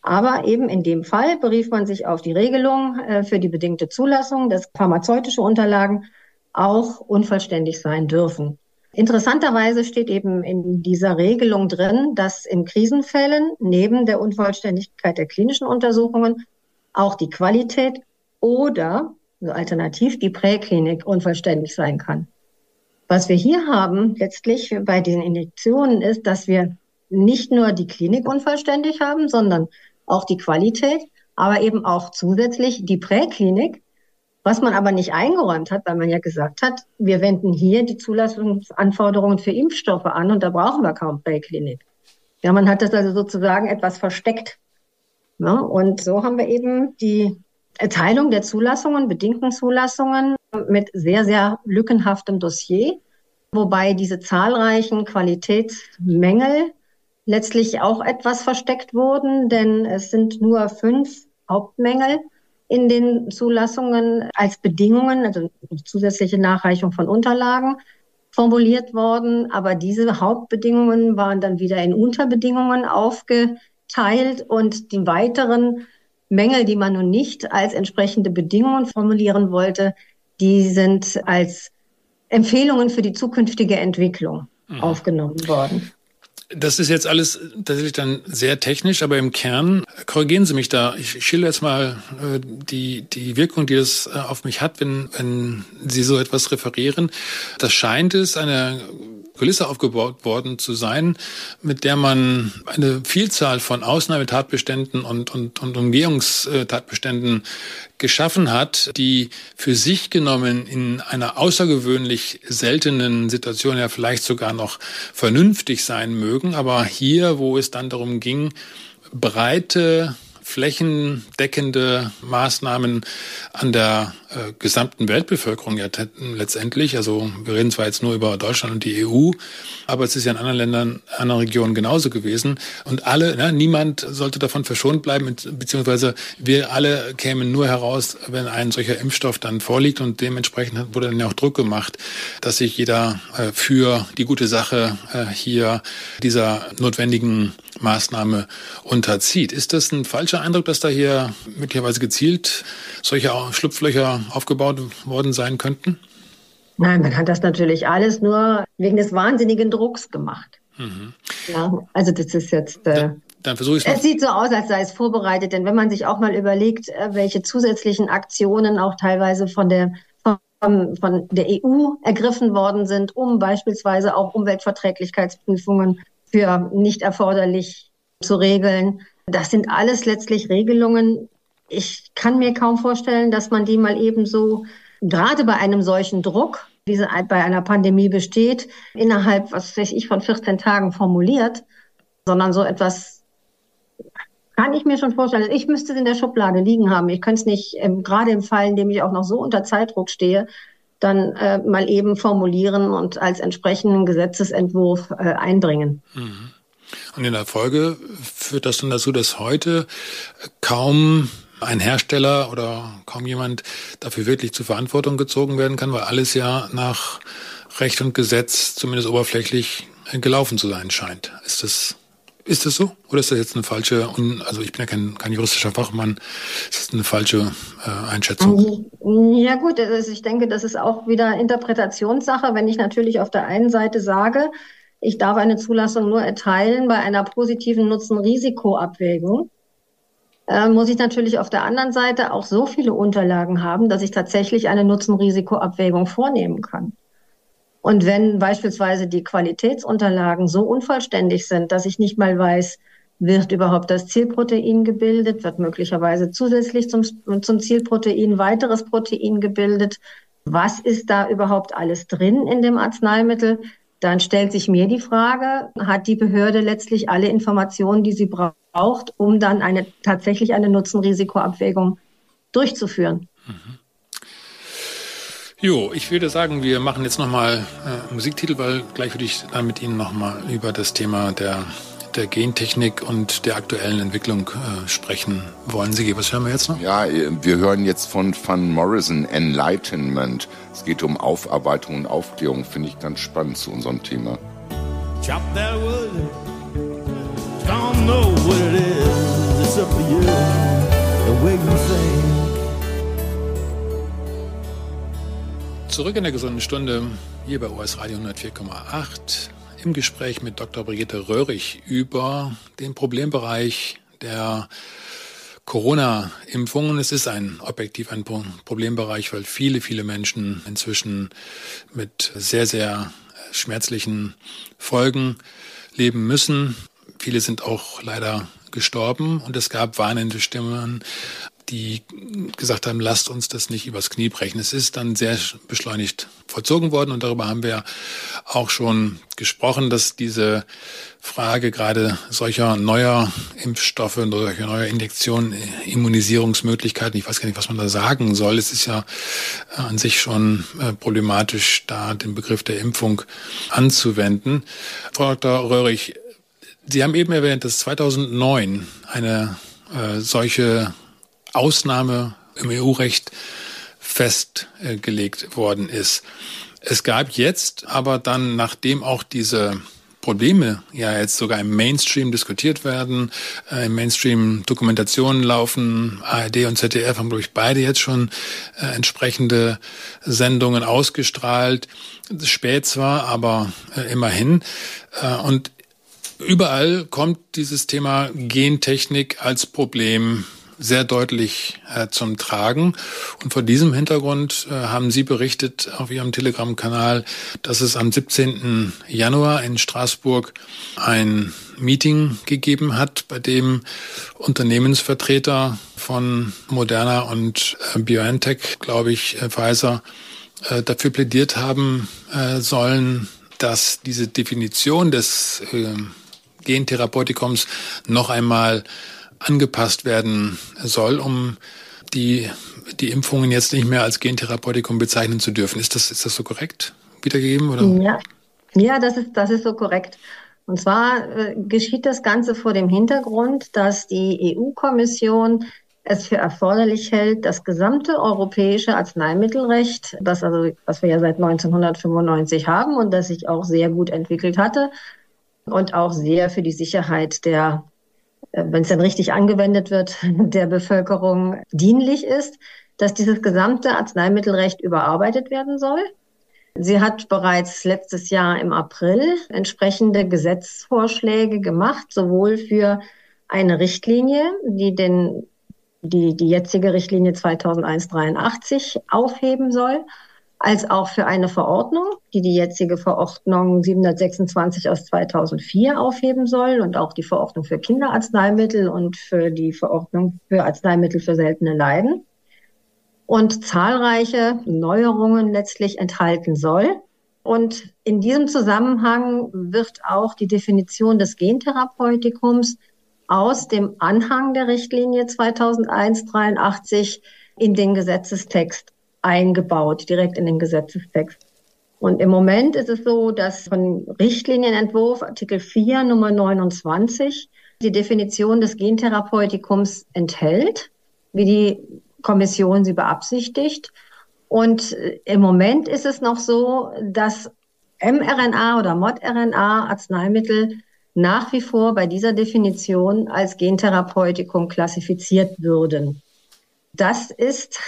Aber eben in dem Fall berief man sich auf die Regelung äh, für die bedingte Zulassung, dass pharmazeutische Unterlagen auch unvollständig sein dürfen. Interessanterweise steht eben in dieser Regelung drin, dass in Krisenfällen neben der Unvollständigkeit der klinischen Untersuchungen auch die Qualität oder also alternativ die Präklinik unvollständig sein kann. Was wir hier haben letztlich bei den Injektionen ist, dass wir nicht nur die Klinik unvollständig haben, sondern auch die Qualität, aber eben auch zusätzlich die Präklinik, was man aber nicht eingeräumt hat, weil man ja gesagt hat, wir wenden hier die Zulassungsanforderungen für Impfstoffe an und da brauchen wir kaum Präklinik. Ja, man hat das also sozusagen etwas versteckt. Ja, und so haben wir eben die Erteilung der Zulassungen, bedingten Zulassungen mit sehr, sehr lückenhaftem Dossier, wobei diese zahlreichen Qualitätsmängel letztlich auch etwas versteckt wurden, denn es sind nur fünf Hauptmängel in den Zulassungen als Bedingungen, also zusätzliche Nachreichung von Unterlagen formuliert worden. Aber diese Hauptbedingungen waren dann wieder in Unterbedingungen aufgeteilt und die weiteren Mängel, die man nun nicht als entsprechende Bedingungen formulieren wollte, die sind als Empfehlungen für die zukünftige Entwicklung mhm. aufgenommen worden. Das ist jetzt alles tatsächlich dann sehr technisch, aber im Kern korrigieren Sie mich da. Ich schilder jetzt mal äh, die, die Wirkung, die das äh, auf mich hat, wenn, wenn Sie so etwas referieren. Das scheint es eine Kulisse aufgebaut worden zu sein, mit der man eine Vielzahl von Ausnahmetatbeständen und, und, und Umgehungstatbeständen geschaffen hat, die für sich genommen in einer außergewöhnlich seltenen Situation ja vielleicht sogar noch vernünftig sein mögen. Aber hier, wo es dann darum ging, breite flächendeckende Maßnahmen an der äh, gesamten Weltbevölkerung ja letztendlich. Also wir reden zwar jetzt nur über Deutschland und die EU, aber es ist ja in anderen Ländern, anderen Regionen genauso gewesen. Und alle, ne, niemand sollte davon verschont bleiben, beziehungsweise wir alle kämen nur heraus, wenn ein solcher Impfstoff dann vorliegt. Und dementsprechend wurde dann ja auch Druck gemacht, dass sich jeder äh, für die gute Sache äh, hier dieser notwendigen Maßnahme unterzieht. Ist das ein falscher Eindruck, dass da hier möglicherweise gezielt solche Schlupflöcher aufgebaut worden sein könnten? Nein, man hat das natürlich alles nur wegen des wahnsinnigen Drucks gemacht. Mhm. Ja, also das ist jetzt. Äh, dann, versuche ich es. Es sieht so aus, als sei es vorbereitet, denn wenn man sich auch mal überlegt, äh, welche zusätzlichen Aktionen auch teilweise von der von, von der EU ergriffen worden sind, um beispielsweise auch Umweltverträglichkeitsprüfungen für nicht erforderlich zu regeln. Das sind alles letztlich Regelungen. Ich kann mir kaum vorstellen, dass man die mal eben so, gerade bei einem solchen Druck, diese bei einer Pandemie besteht, innerhalb, was weiß ich, von 14 Tagen formuliert, sondern so etwas kann ich mir schon vorstellen. Ich müsste es in der Schublade liegen haben. Ich könnte es nicht, ähm, gerade im Fall, in dem ich auch noch so unter Zeitdruck stehe, dann äh, mal eben formulieren und als entsprechenden Gesetzesentwurf äh, einbringen. Mhm. Und in der Folge führt das dann dazu, dass heute kaum ein Hersteller oder kaum jemand dafür wirklich zur Verantwortung gezogen werden kann, weil alles ja nach Recht und Gesetz zumindest oberflächlich gelaufen zu sein scheint. Ist das ist das so? Oder ist das jetzt eine falsche, also ich bin ja kein, kein juristischer Fachmann, ist das eine falsche äh, Einschätzung? Ja gut, also ich denke, das ist auch wieder Interpretationssache. Wenn ich natürlich auf der einen Seite sage, ich darf eine Zulassung nur erteilen bei einer positiven Nutzen-Risiko-Abwägung, äh, muss ich natürlich auf der anderen Seite auch so viele Unterlagen haben, dass ich tatsächlich eine Nutzen-Risiko-Abwägung vornehmen kann. Und wenn beispielsweise die Qualitätsunterlagen so unvollständig sind, dass ich nicht mal weiß, wird überhaupt das Zielprotein gebildet, wird möglicherweise zusätzlich zum, zum Zielprotein weiteres Protein gebildet, was ist da überhaupt alles drin in dem Arzneimittel, dann stellt sich mir die Frage, hat die Behörde letztlich alle Informationen, die sie braucht, um dann eine, tatsächlich eine Nutzen-Risiko-Abwägung durchzuführen? Mhm. Jo, ich würde sagen, wir machen jetzt nochmal äh, Musiktitel, weil gleich würde ich dann mit Ihnen nochmal über das Thema der, der Gentechnik und der aktuellen Entwicklung äh, sprechen wollen. Sie, was hören wir jetzt noch? Ja, wir hören jetzt von Van Morrison Enlightenment. Es geht um Aufarbeitung und Aufklärung, finde ich ganz spannend zu unserem Thema. Chop that wood, don't know what it is, it's up to you, the way you think. Zurück in der gesunden Stunde hier bei OS Radio 104,8 im Gespräch mit Dr. Brigitte Röhrig über den Problembereich der Corona-Impfungen. Es ist ein objektiv ein Problembereich, weil viele, viele Menschen inzwischen mit sehr, sehr schmerzlichen Folgen leben müssen. Viele sind auch leider gestorben und es gab warnende Stimmen die gesagt haben, lasst uns das nicht übers Knie brechen. Es ist dann sehr beschleunigt vollzogen worden und darüber haben wir auch schon gesprochen, dass diese Frage gerade solcher neuer Impfstoffe und solcher neuer Injektionen, Immunisierungsmöglichkeiten, ich weiß gar nicht, was man da sagen soll. Es ist ja an sich schon äh, problematisch, da den Begriff der Impfung anzuwenden. Frau Dr. Röhrig, Sie haben eben erwähnt, dass 2009 eine äh, solche Ausnahme im EU-Recht festgelegt worden ist. Es gab jetzt aber dann, nachdem auch diese Probleme ja jetzt sogar im Mainstream diskutiert werden, äh, im Mainstream Dokumentationen laufen, ARD und ZDF haben, glaube ich, beide jetzt schon äh, entsprechende Sendungen ausgestrahlt. Spät zwar, aber äh, immerhin. Äh, und überall kommt dieses Thema Gentechnik als Problem sehr deutlich äh, zum Tragen. Und vor diesem Hintergrund äh, haben Sie berichtet auf Ihrem Telegram-Kanal, dass es am 17. Januar in Straßburg ein Meeting gegeben hat, bei dem Unternehmensvertreter von Moderna und äh, BioNTech, glaube ich, Pfizer, dafür plädiert haben sollen, dass diese Definition des Gentherapeutikums noch einmal angepasst werden soll, um die, die Impfungen jetzt nicht mehr als Gentherapeutikum bezeichnen zu dürfen. Ist das, ist das so korrekt wiedergegeben? Oder? Ja, ja das, ist, das ist so korrekt. Und zwar äh, geschieht das Ganze vor dem Hintergrund, dass die EU-Kommission es für erforderlich hält, das gesamte europäische Arzneimittelrecht, das also, was wir ja seit 1995 haben und das sich auch sehr gut entwickelt hatte und auch sehr für die Sicherheit der wenn es dann richtig angewendet wird, der Bevölkerung dienlich ist, dass dieses gesamte Arzneimittelrecht überarbeitet werden soll. Sie hat bereits letztes Jahr im April entsprechende Gesetzesvorschläge gemacht, sowohl für eine Richtlinie, die den die, die jetzige Richtlinie 2001-83 aufheben soll, als auch für eine Verordnung, die die jetzige Verordnung 726 aus 2004 aufheben soll und auch die Verordnung für Kinderarzneimittel und für die Verordnung für Arzneimittel für seltene Leiden. und zahlreiche Neuerungen letztlich enthalten soll. Und in diesem Zusammenhang wird auch die Definition des Gentherapeutikums aus dem Anhang der Richtlinie 2001-83 in den Gesetzestext eingebaut, direkt in den Gesetzestext. Und im Moment ist es so, dass von Richtlinienentwurf Artikel 4 Nummer 29 die Definition des Gentherapeutikums enthält, wie die Kommission sie beabsichtigt. Und äh, im Moment ist es noch so, dass mRNA oder ModRNA Arzneimittel nach wie vor bei dieser Definition als Gentherapeutikum klassifiziert würden. Das ist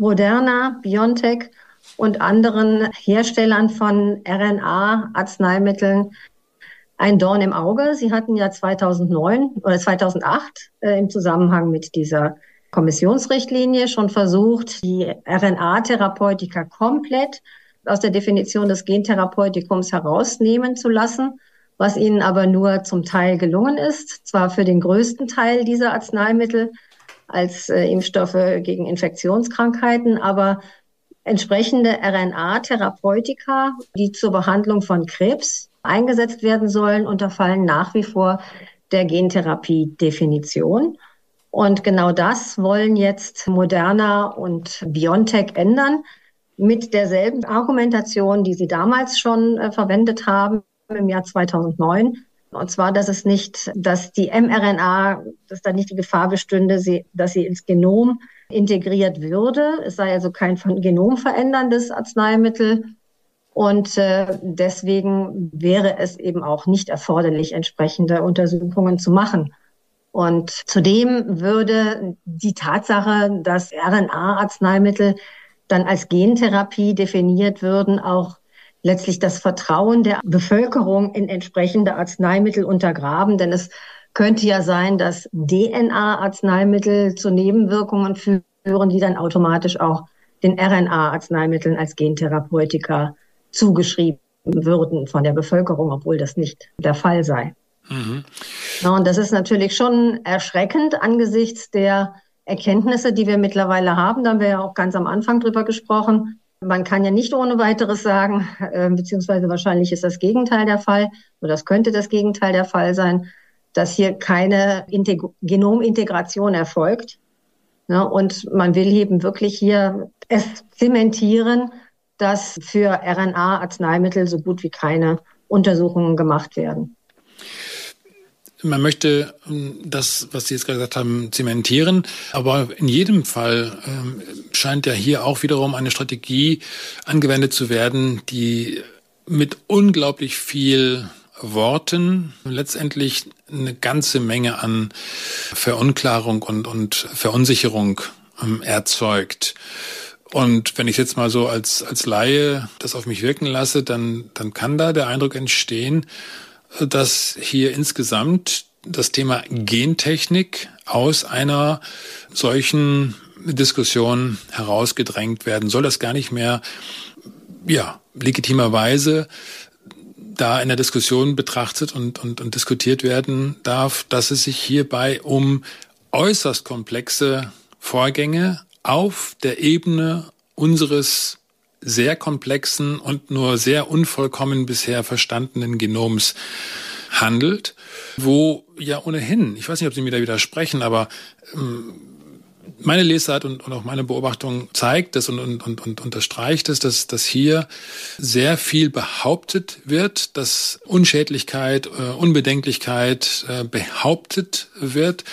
Moderna, BioNTech und anderen Herstellern von RNA-Arzneimitteln ein Dorn im Auge. Sie hatten ja 2009 oder 2008 äh, im Zusammenhang mit dieser Kommissionsrichtlinie schon versucht, die RNA-Therapeutika komplett aus der Definition des Gentherapeutikums herausnehmen zu lassen, was ihnen aber nur zum Teil gelungen ist, zwar für den größten Teil dieser Arzneimittel als äh, Impfstoffe gegen Infektionskrankheiten, aber entsprechende RNA-Therapeutika, die zur Behandlung von Krebs eingesetzt werden sollen, unterfallen nach wie vor der Gentherapie-Definition. Und genau das wollen jetzt Moderna und BioNTech ändern mit derselben Argumentation, die sie damals schon äh, verwendet haben im Jahr 2009. Und zwar, dass es nicht, dass die mRNA, dass da nicht die Gefahr bestünde, sie, dass sie ins Genom integriert würde. Es sei also kein von Genom veränderndes Arzneimittel. Und äh, deswegen wäre es eben auch nicht erforderlich, entsprechende Untersuchungen zu machen. Und zudem würde die Tatsache, dass RNA-Arzneimittel dann als Gentherapie definiert würden, auch letztlich das Vertrauen der Bevölkerung in entsprechende Arzneimittel untergraben. Denn es könnte ja sein, dass DNA-Arzneimittel zu Nebenwirkungen führen, die dann automatisch auch den RNA-Arzneimitteln als Gentherapeutika zugeschrieben würden von der Bevölkerung, obwohl das nicht der Fall sei. Mhm. Ja, und das ist natürlich schon erschreckend angesichts der Erkenntnisse, die wir mittlerweile haben. Da haben wir ja auch ganz am Anfang drüber gesprochen. Man kann ja nicht ohne weiteres sagen, äh, beziehungsweise wahrscheinlich ist das Gegenteil der Fall, oder das könnte das Gegenteil der Fall sein, dass hier keine Integ Genomintegration erfolgt. Ja, und man will eben wirklich hier es zementieren, dass für RNA-Arzneimittel so gut wie keine Untersuchungen gemacht werden. Man möchte ähm, das, was Sie jetzt gerade gesagt haben, zementieren. Aber in jedem Fall ähm, scheint ja hier auch wiederum eine Strategie angewendet zu werden, die mit unglaublich viel Worten letztendlich eine ganze Menge an Verunklarung und, und Verunsicherung ähm, erzeugt. Und wenn ich jetzt mal so als, als Laie das auf mich wirken lasse, dann, dann kann da der Eindruck entstehen, dass hier insgesamt das Thema Gentechnik aus einer solchen Diskussion herausgedrängt werden. Soll, das gar nicht mehr, ja, legitimerweise da in der Diskussion betrachtet und, und, und diskutiert werden darf, dass es sich hierbei um äußerst komplexe Vorgänge auf der Ebene unseres sehr komplexen und nur sehr unvollkommen bisher verstandenen Genoms handelt, wo ja ohnehin, ich weiß nicht, ob Sie mir da widersprechen, aber ähm, meine Lesart und, und auch meine Beobachtung zeigt das und, und, und, unterstreicht es, dass, dass hier sehr viel behauptet wird, dass Unschädlichkeit, äh, Unbedenklichkeit äh, behauptet wird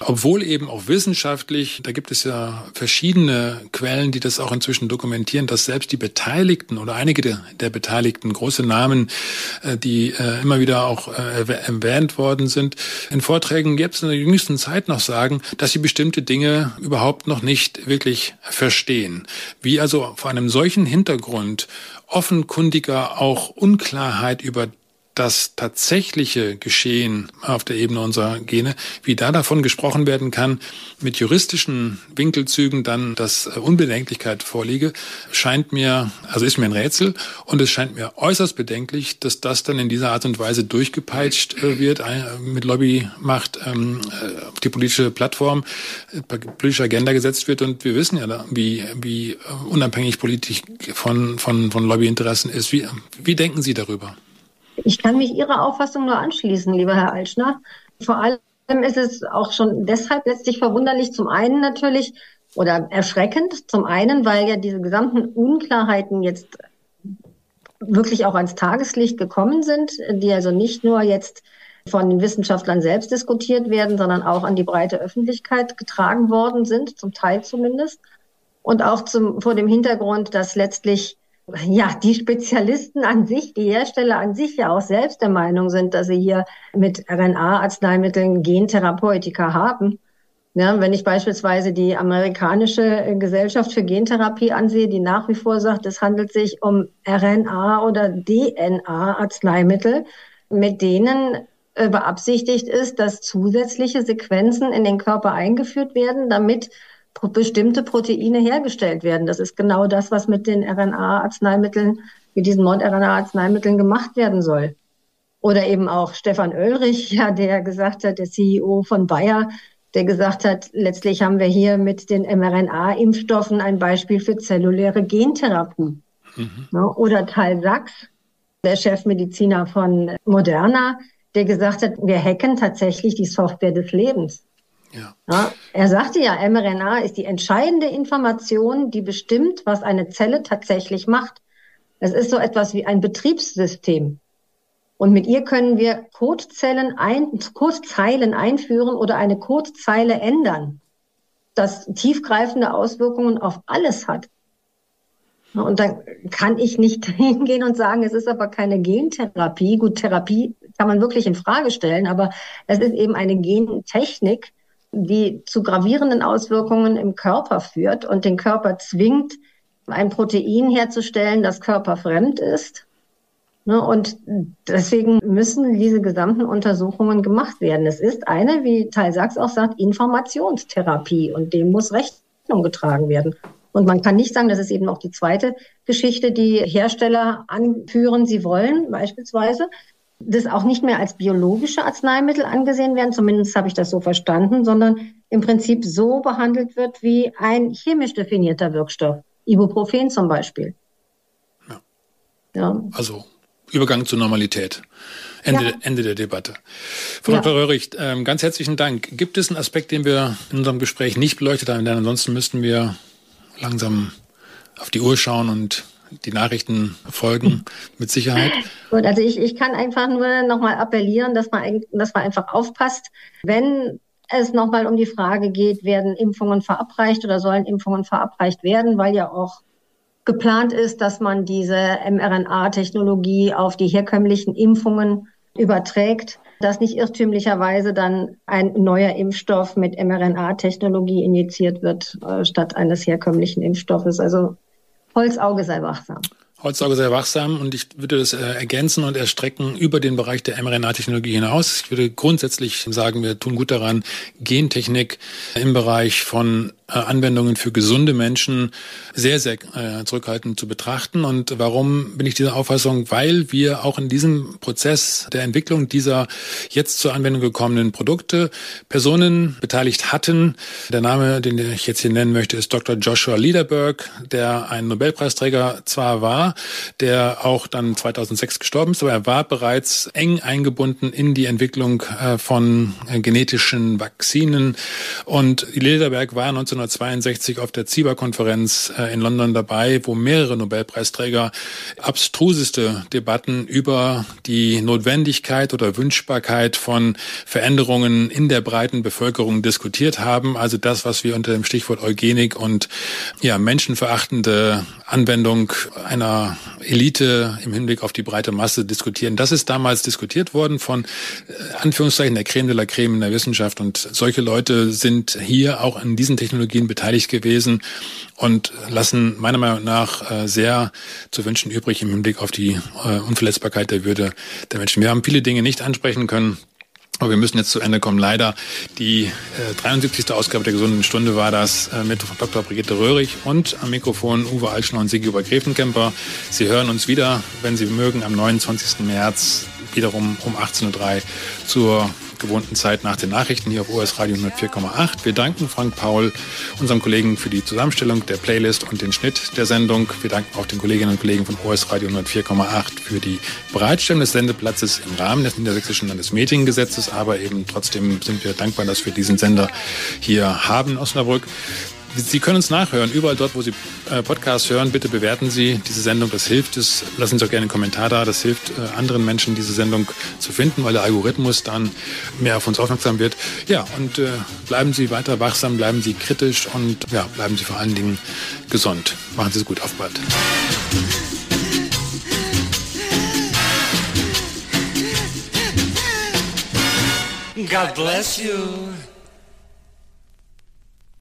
obwohl eben auch wissenschaftlich, da gibt es ja verschiedene Quellen, die das auch inzwischen dokumentieren, dass selbst die Beteiligten oder einige der, der Beteiligten, große Namen, äh, die äh, immer wieder auch äh, erwähnt worden sind, in Vorträgen jetzt in der jüngsten Zeit noch sagen, dass sie bestimmte Dinge überhaupt noch nicht wirklich verstehen. Wie also vor einem solchen Hintergrund offenkundiger auch Unklarheit über das tatsächliche Geschehen auf der Ebene unserer Gene, wie da davon gesprochen werden kann, mit juristischen Winkelzügen dann, dass Unbedenklichkeit vorliege, scheint mir, also ist mir ein Rätsel und es scheint mir äußerst bedenklich, dass das dann in dieser Art und Weise durchgepeitscht äh, wird, mit Lobbymacht ähm, äh, auf die politische Plattform, äh, politische Agenda gesetzt wird und wir wissen ja, wie, wie unabhängig Politik von, von, von Lobbyinteressen ist. Wie, wie denken Sie darüber? Ich kann mich Ihrer Auffassung nur anschließen, lieber Herr Altschner. Vor allem ist es auch schon deshalb letztlich verwunderlich, zum einen natürlich oder erschreckend, zum einen, weil ja diese gesamten Unklarheiten jetzt wirklich auch ans Tageslicht gekommen sind, die also nicht nur jetzt von den Wissenschaftlern selbst diskutiert werden, sondern auch an die breite Öffentlichkeit getragen worden sind, zum Teil zumindest. Und auch zum, vor dem Hintergrund, dass letztlich ja, die Spezialisten an sich, die Hersteller an sich ja auch selbst der Meinung sind, dass sie hier mit RNA-Arzneimitteln Gentherapeutika haben. Ja, wenn ich beispielsweise die amerikanische Gesellschaft für Gentherapie ansehe, die nach wie vor sagt, es handelt sich um RNA- oder DNA-Arzneimittel, mit denen äh, beabsichtigt ist, dass zusätzliche Sequenzen in den Körper eingeführt werden, damit bestimmte Proteine hergestellt werden. Das ist genau das, was mit den RNA-Arzneimitteln, mit diesen Mond-RNA-Arzneimitteln gemacht werden soll. Oder eben auch Stefan Oelrich, ja, der gesagt hat, der CEO von Bayer, der gesagt hat, letztlich haben wir hier mit den mRNA-Impfstoffen ein Beispiel für zelluläre Gentherapie. Mhm. Oder Tal Sachs, der Chefmediziner von Moderna, der gesagt hat, wir hacken tatsächlich die Software des Lebens. Ja. Er sagte ja, mRNA ist die entscheidende Information, die bestimmt, was eine Zelle tatsächlich macht. Es ist so etwas wie ein Betriebssystem. Und mit ihr können wir Codezellen ein, Codezeilen einführen oder eine Codezeile ändern, das tiefgreifende Auswirkungen auf alles hat. Und dann kann ich nicht hingehen und sagen, es ist aber keine Gentherapie. Gut, Therapie kann man wirklich in Frage stellen, aber es ist eben eine Gentechnik, die zu gravierenden Auswirkungen im Körper führt und den Körper zwingt, ein Protein herzustellen, das körperfremd ist. Ne, und deswegen müssen diese gesamten Untersuchungen gemacht werden. Es ist eine, wie Teil Sachs auch sagt, Informationstherapie und dem muss Rechnung getragen werden. Und man kann nicht sagen, das ist eben noch die zweite Geschichte, die Hersteller anführen, sie wollen beispielsweise, das auch nicht mehr als biologische Arzneimittel angesehen werden, zumindest habe ich das so verstanden, sondern im Prinzip so behandelt wird wie ein chemisch definierter Wirkstoff, Ibuprofen zum Beispiel. Ja. ja. Also Übergang zur Normalität. Ende, ja. Ende der Debatte. Frau ja. Dr. Röhrig, ähm, ganz herzlichen Dank. Gibt es einen Aspekt, den wir in unserem Gespräch nicht beleuchtet haben? Denn ansonsten müssten wir langsam auf die Uhr schauen und die Nachrichten folgen mit Sicherheit. Gut, also ich, ich kann einfach nur nochmal appellieren, dass man, dass man einfach aufpasst, wenn es nochmal um die Frage geht, werden Impfungen verabreicht oder sollen Impfungen verabreicht werden, weil ja auch geplant ist, dass man diese mRNA-Technologie auf die herkömmlichen Impfungen überträgt, dass nicht irrtümlicherweise dann ein neuer Impfstoff mit mRNA-Technologie injiziert wird, äh, statt eines herkömmlichen Impfstoffes. Also Holzauge sei wachsam. Holzauge sei wachsam und ich würde das äh, ergänzen und erstrecken über den Bereich der mRNA-Technologie hinaus. Ich würde grundsätzlich sagen, wir tun gut daran, Gentechnik im Bereich von Anwendungen für gesunde Menschen sehr, sehr äh, zurückhaltend zu betrachten. Und warum bin ich dieser Auffassung? Weil wir auch in diesem Prozess der Entwicklung dieser jetzt zur Anwendung gekommenen Produkte Personen beteiligt hatten. Der Name, den ich jetzt hier nennen möchte, ist Dr. Joshua Liederberg, der ein Nobelpreisträger zwar war, der auch dann 2006 gestorben ist, aber er war bereits eng eingebunden in die Entwicklung äh, von genetischen Vakzinen. Und Liederberg war 19 1962 auf der ZIBA-Konferenz äh, in London dabei, wo mehrere Nobelpreisträger abstruseste Debatten über die Notwendigkeit oder Wünschbarkeit von Veränderungen in der breiten Bevölkerung diskutiert haben. Also das, was wir unter dem Stichwort Eugenik und ja, menschenverachtende Anwendung einer Elite im Hinblick auf die breite Masse diskutieren. Das ist damals diskutiert worden von äh, Anführungszeichen der Creme de la Creme in der Wissenschaft und solche Leute sind hier auch in diesen Technologien beteiligt gewesen und lassen meiner Meinung nach äh, sehr zu wünschen übrig im Hinblick auf die äh, Unverletzbarkeit der Würde der Menschen. Wir haben viele Dinge nicht ansprechen können. Aber wir müssen jetzt zu Ende kommen. Leider die äh, 73. Ausgabe der gesunden Stunde war das äh, mit Dr. Brigitte Röhrig und am Mikrofon Uwe Altschner und Sigi Obergräfenkemper. Sie hören uns wieder, wenn Sie mögen, am 29. März wiederum um 18.03 Uhr zur gewohnten Zeit nach den Nachrichten hier auf OS Radio 104,8. Wir danken Frank Paul, unserem Kollegen, für die Zusammenstellung der Playlist und den Schnitt der Sendung. Wir danken auch den Kolleginnen und Kollegen von OS Radio 104,8 für die Bereitstellung des Sendeplatzes im Rahmen des Niedersächsischen Landesmediengesetzes. Aber eben trotzdem sind wir dankbar, dass wir diesen Sender hier haben in Osnabrück. Sie können uns nachhören, überall dort, wo Sie äh, Podcasts hören. Bitte bewerten Sie diese Sendung. Das hilft. Das, lassen Sie auch gerne einen Kommentar da. Das hilft äh, anderen Menschen, diese Sendung zu finden, weil der Algorithmus dann mehr auf uns aufmerksam wird. Ja, und äh, bleiben Sie weiter wachsam, bleiben Sie kritisch und ja, bleiben Sie vor allen Dingen gesund. Machen Sie es gut. Auf bald. God bless you.